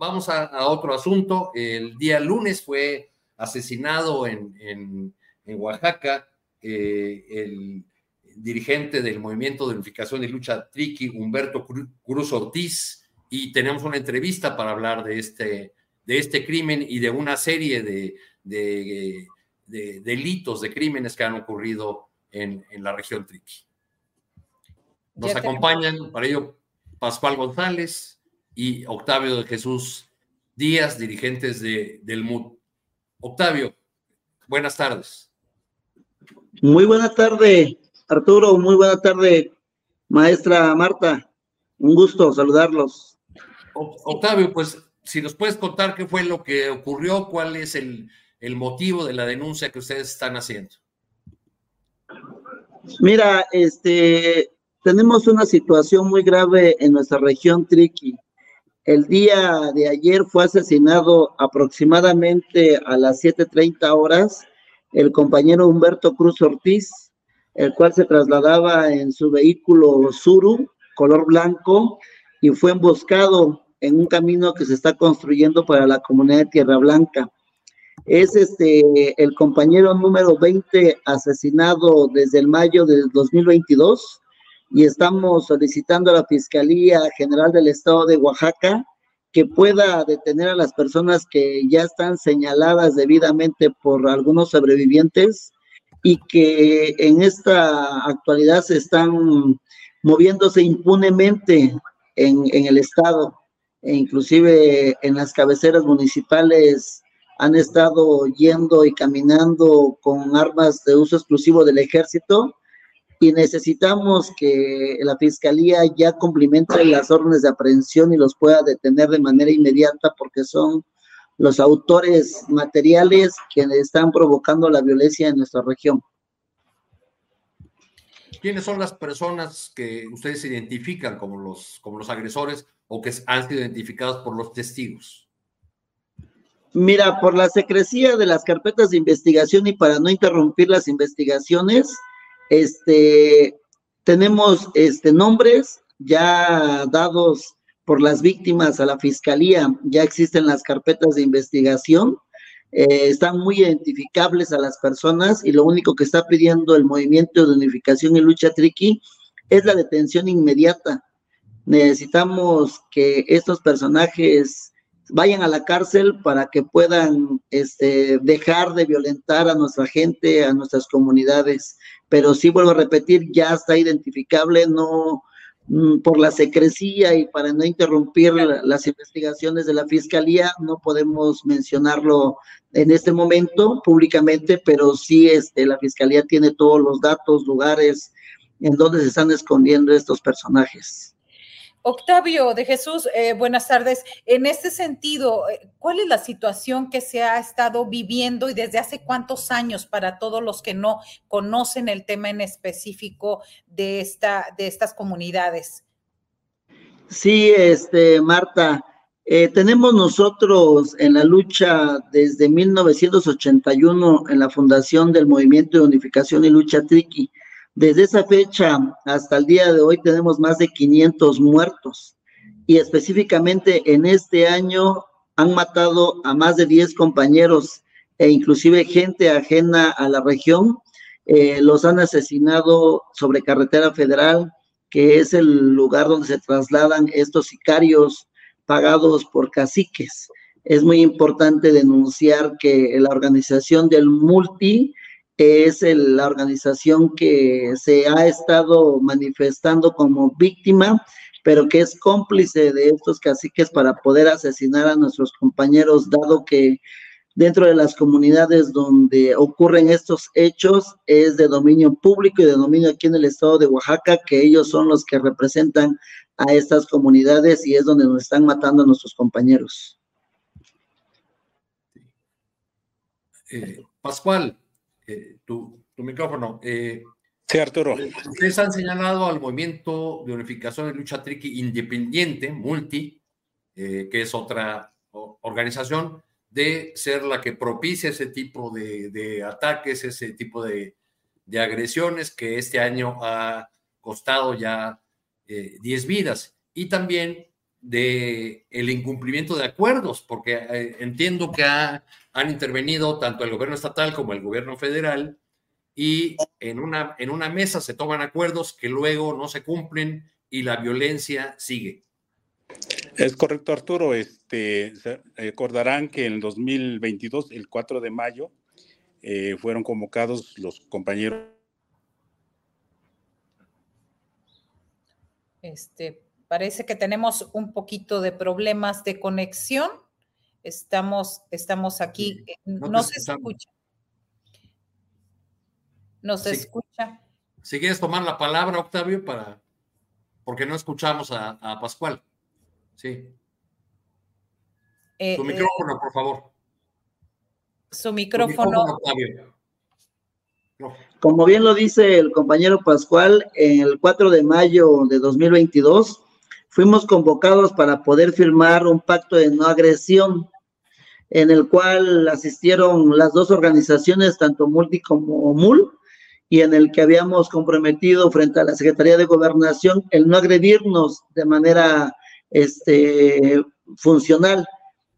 Vamos a, a otro asunto. El día lunes fue asesinado en, en, en Oaxaca eh, el dirigente del Movimiento de Unificación y Lucha Triqui, Humberto Cruz Ortiz, y tenemos una entrevista para hablar de este, de este crimen y de una serie de, de, de delitos, de crímenes que han ocurrido en, en la región Triqui. Nos acompañan para ello Pascual González y Octavio de Jesús Díaz, dirigentes de, del MUD. Octavio, buenas tardes. Muy buena tarde, Arturo. Muy buena tarde, maestra Marta. Un gusto saludarlos. Octavio, pues si nos puedes contar qué fue lo que ocurrió, cuál es el, el motivo de la denuncia que ustedes están haciendo. Mira, este, tenemos una situación muy grave en nuestra región Triqui. El día de ayer fue asesinado aproximadamente a las 7:30 horas el compañero Humberto Cruz Ortiz, el cual se trasladaba en su vehículo Suru, color blanco, y fue emboscado en un camino que se está construyendo para la comunidad de Tierra Blanca. Es este el compañero número 20 asesinado desde el mayo del 2022 y estamos solicitando a la Fiscalía General del Estado de Oaxaca que pueda detener a las personas que ya están señaladas debidamente por algunos sobrevivientes y que en esta actualidad se están moviéndose impunemente en, en el Estado. E inclusive en las cabeceras municipales han estado yendo y caminando con armas de uso exclusivo del ejército y necesitamos que la fiscalía ya cumplimente las órdenes de aprehensión y los pueda detener de manera inmediata porque son los autores materiales que están provocando la violencia en nuestra región. ¿Quiénes son las personas que ustedes identifican como los, como los agresores o que han sido identificados por los testigos? Mira, por la secrecía de las carpetas de investigación y para no interrumpir las investigaciones, este, tenemos este, nombres ya dados por las víctimas a la fiscalía, ya existen las carpetas de investigación, eh, están muy identificables a las personas y lo único que está pidiendo el movimiento de unificación y lucha triqui es la detención inmediata. necesitamos que estos personajes vayan a la cárcel para que puedan este, dejar de violentar a nuestra gente, a nuestras comunidades. Pero sí vuelvo a repetir, ya está identificable, no mm, por la secrecía y para no interrumpir las investigaciones de la fiscalía, no podemos mencionarlo en este momento públicamente, pero sí este, la fiscalía tiene todos los datos, lugares en donde se están escondiendo estos personajes. Octavio de Jesús, eh, buenas tardes. En este sentido, eh, ¿cuál es la situación que se ha estado viviendo y desde hace cuántos años para todos los que no conocen el tema en específico de, esta, de estas comunidades? Sí, este, Marta, eh, tenemos nosotros en la lucha desde 1981 en la fundación del Movimiento de Unificación y Lucha Triqui desde esa fecha hasta el día de hoy tenemos más de 500 muertos y específicamente en este año han matado a más de 10 compañeros e inclusive gente ajena a la región. Eh, los han asesinado sobre carretera federal, que es el lugar donde se trasladan estos sicarios pagados por caciques. Es muy importante denunciar que la organización del multi es la organización que se ha estado manifestando como víctima, pero que es cómplice de estos caciques para poder asesinar a nuestros compañeros, dado que dentro de las comunidades donde ocurren estos hechos es de dominio público y de dominio aquí en el estado de Oaxaca, que ellos son los que representan a estas comunidades y es donde nos están matando a nuestros compañeros. Eh, Pascual, eh, tu, micrófono. Eh, sí, Arturo. Ustedes han señalado al movimiento de unificación de lucha triqui independiente, multi, eh, que es otra organización, de ser la que propicia ese tipo de, ataques, ese tipo de, agresiones que este año ha costado ya 10 vidas. Y también de el incumplimiento de acuerdos, porque entiendo que ha han intervenido tanto el gobierno estatal como el gobierno federal y en una, en una mesa se toman acuerdos que luego no se cumplen y la violencia sigue. Es correcto, Arturo. Este, recordarán que en el 2022, el 4 de mayo, eh, fueron convocados los compañeros. Este, parece que tenemos un poquito de problemas de conexión. Estamos, estamos aquí. Eh, no, se escucha. No se escucha. Si quieres tomar la palabra, Octavio, para porque no escuchamos a, Pascual. Sí. Eh, su micrófono, por favor. Su micrófono. Como bien lo dice el compañero Pascual, el 4 de mayo de 2022 fuimos convocados para poder firmar un pacto de no agresión en el cual asistieron las dos organizaciones, tanto Multi como MUL, y en el que habíamos comprometido frente a la Secretaría de Gobernación el no agredirnos de manera este, funcional.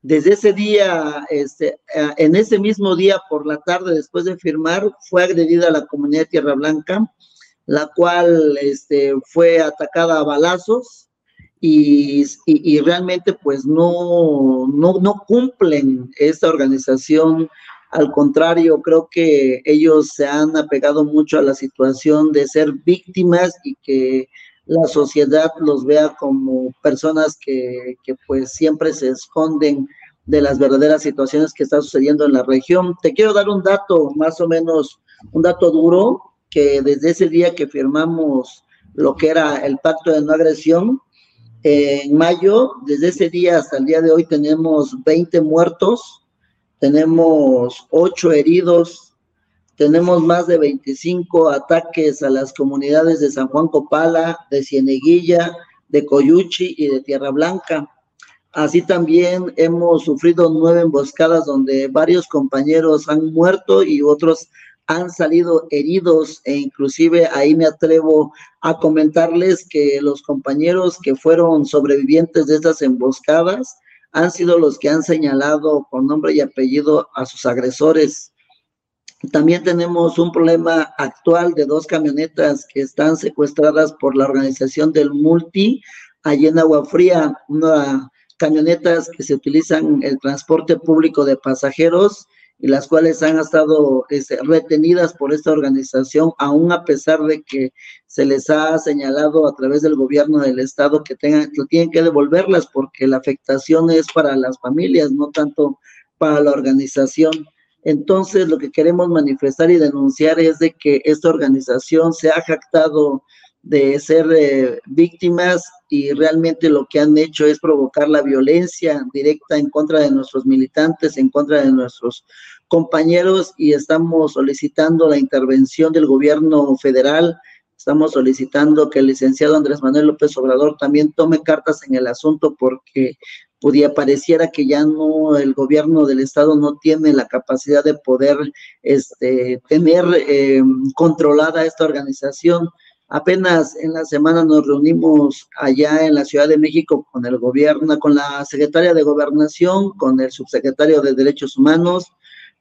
Desde ese día, este, en ese mismo día por la tarde, después de firmar, fue agredida la comunidad de Tierra Blanca, la cual este, fue atacada a balazos, y, realmente pues no, no, no cumplen esta organización. Al contrario, creo que ellos se han apegado mucho a la situación de ser víctimas y que la sociedad los vea como personas que, que pues siempre se esconden de las verdaderas situaciones que están sucediendo en la región. Te quiero dar un dato, más o menos, un dato duro, que desde ese día que firmamos lo que era el pacto de no agresión, en mayo, desde ese día hasta el día de hoy, tenemos 20 muertos, tenemos 8 heridos, tenemos más de 25 ataques a las comunidades de San Juan Copala, de Cieneguilla, de Coyuchi y de Tierra Blanca. Así también hemos sufrido nueve emboscadas donde varios compañeros han muerto y otros han salido heridos e inclusive ahí me atrevo a comentarles que los compañeros que fueron sobrevivientes de estas emboscadas han sido los que han señalado con nombre y apellido a sus agresores. También tenemos un problema actual de dos camionetas que están secuestradas por la organización del Multi, allí en Agua Fría, una camionetas que se utilizan el transporte público de pasajeros y las cuales han estado este, retenidas por esta organización, aún a pesar de que se les ha señalado a través del gobierno del estado que tengan, que tienen que devolverlas porque la afectación es para las familias, no tanto para la organización. Entonces, lo que queremos manifestar y denunciar es de que esta organización se ha jactado de ser eh, víctimas y realmente lo que han hecho es provocar la violencia directa en contra de nuestros militantes, en contra de nuestros compañeros y estamos solicitando la intervención del gobierno federal, estamos solicitando que el licenciado Andrés Manuel López Obrador también tome cartas en el asunto porque podía pareciera que ya no el gobierno del estado no tiene la capacidad de poder este tener eh, controlada esta organización Apenas en la semana nos reunimos allá en la Ciudad de México con el gobierno, con la secretaria de Gobernación, con el subsecretario de Derechos Humanos,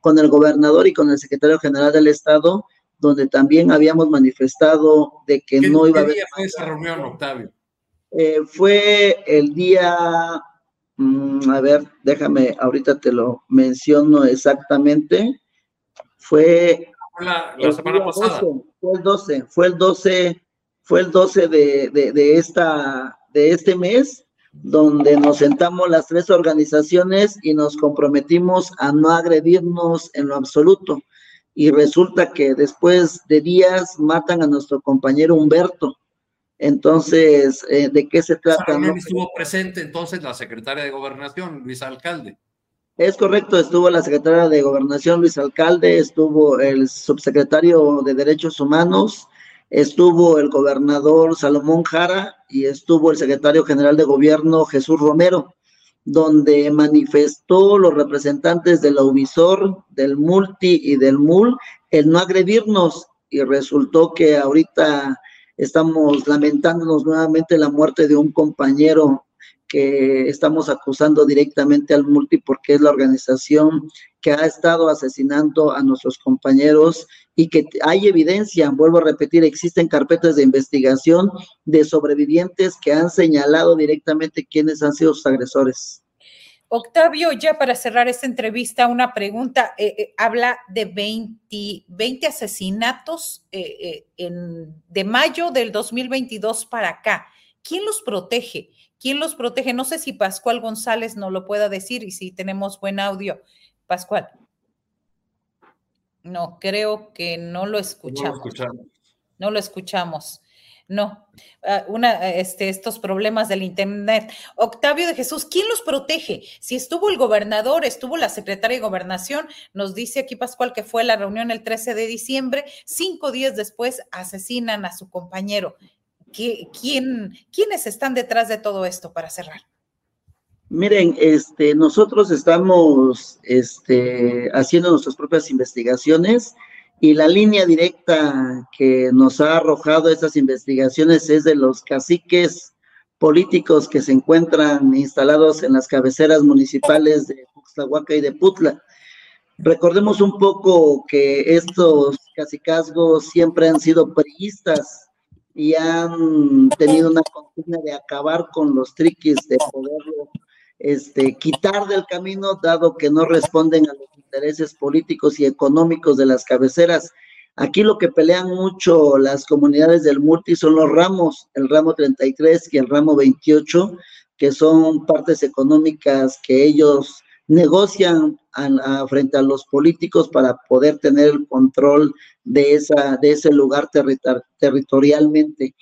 con el gobernador y con el secretario general del Estado, donde también habíamos manifestado de que no iba a haber. ¿Qué día fue esa reunión, Octavio? Eh, fue el día, mm, a ver, déjame, ahorita te lo menciono exactamente. Fue la, semana pasada. fue el 12, fue el 12, fue el 12 de, de, esta, de este mes, donde nos sentamos las tres organizaciones y nos comprometimos a no agredirnos en lo absoluto. Y resulta que después de días matan a nuestro compañero Humberto. Entonces, eh, ¿de qué se trata? ¿No estuvo presente entonces la secretaria de Gobernación, Luis Alcalde? Es correcto, estuvo la secretaria de Gobernación Luis Alcalde, estuvo el subsecretario de Derechos Humanos, estuvo el gobernador Salomón Jara y estuvo el secretario general de Gobierno Jesús Romero, donde manifestó los representantes de la Uvisor, del Multi y del MUL el no agredirnos. Y resultó que ahorita estamos lamentándonos nuevamente la muerte de un compañero que estamos acusando directamente al multi porque es la organización que ha estado asesinando a nuestros compañeros y que hay evidencia, vuelvo a repetir, existen carpetas de investigación de sobrevivientes que han señalado directamente quiénes han sido sus agresores. Octavio, ya para cerrar esta entrevista, una pregunta. Eh, eh, habla de 20, 20 asesinatos eh, en, de mayo del 2022 para acá. ¿Quién los protege? ¿Quién los protege? No sé si Pascual González nos lo pueda decir y si tenemos buen audio. Pascual. No, creo que no lo escuchamos. No lo escuchamos. No lo escuchamos. No, una, este, estos problemas del Internet. Octavio de Jesús, ¿quién los protege? Si estuvo el gobernador, estuvo la secretaria de gobernación, nos dice aquí Pascual que fue la reunión el 13 de diciembre, cinco días después asesinan a su compañero quién, ¿Quiénes están detrás de todo esto para cerrar? Miren, este, nosotros estamos este, haciendo nuestras propias investigaciones y la línea directa que nos ha arrojado estas investigaciones es de los caciques políticos que se encuentran instalados en las cabeceras municipales de Puxtahuaca y de Putla. Recordemos un poco que estos cacicazgos siempre han sido priistas, y han tenido una consigna de acabar con los triquis, de poderlo este, quitar del camino, dado que no responden a los intereses políticos y económicos de las cabeceras. Aquí lo que pelean mucho las comunidades del multi son los ramos, el ramo 33 y el ramo 28, que son partes económicas que ellos negocian frente a los políticos para poder tener el control de, esa, de ese lugar territorialmente.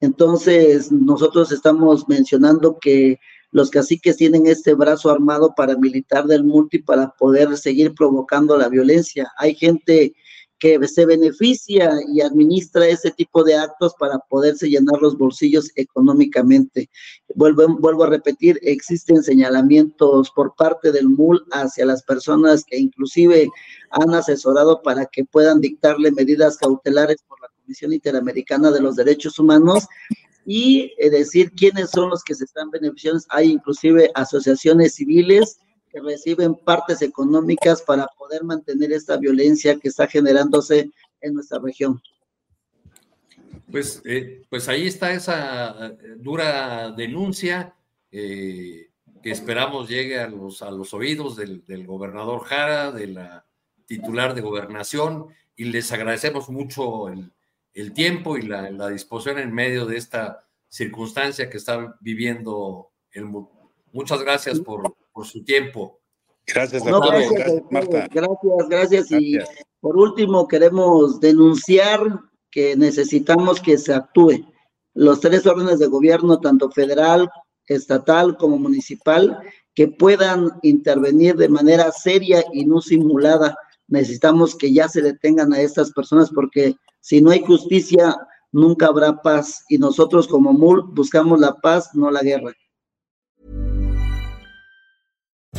Entonces, nosotros estamos mencionando que los caciques tienen este brazo armado paramilitar del multi para poder seguir provocando la violencia. Hay gente que se beneficia y administra ese tipo de actos para poderse llenar los bolsillos económicamente. Vuelvo, vuelvo a repetir, existen señalamientos por parte del MUL hacia las personas que inclusive han asesorado para que puedan dictarle medidas cautelares por la Comisión Interamericana de los Derechos Humanos y eh, decir quiénes son los que se están beneficiando. Hay inclusive asociaciones civiles que reciben partes económicas para poder mantener esta violencia que está generándose en nuestra región. Pues, eh, pues ahí está esa eh, dura denuncia eh, que esperamos llegue a los, a los oídos del, gobernador Jara, de la titular de gobernación, y les agradecemos mucho el, tiempo y la, disposición en medio de esta circunstancia que está viviendo el mundo. Muchas gracias por, su tiempo. Gracias, gracias, Marta. Gracias, gracias. Y por último, queremos denunciar que necesitamos que se actúe. Los tres órdenes de gobierno, tanto federal, estatal como municipal, que puedan intervenir de manera seria y no simulada. Necesitamos que ya se detengan a estas personas porque si no hay justicia, nunca habrá paz. Y nosotros como MUL buscamos la paz, no la guerra.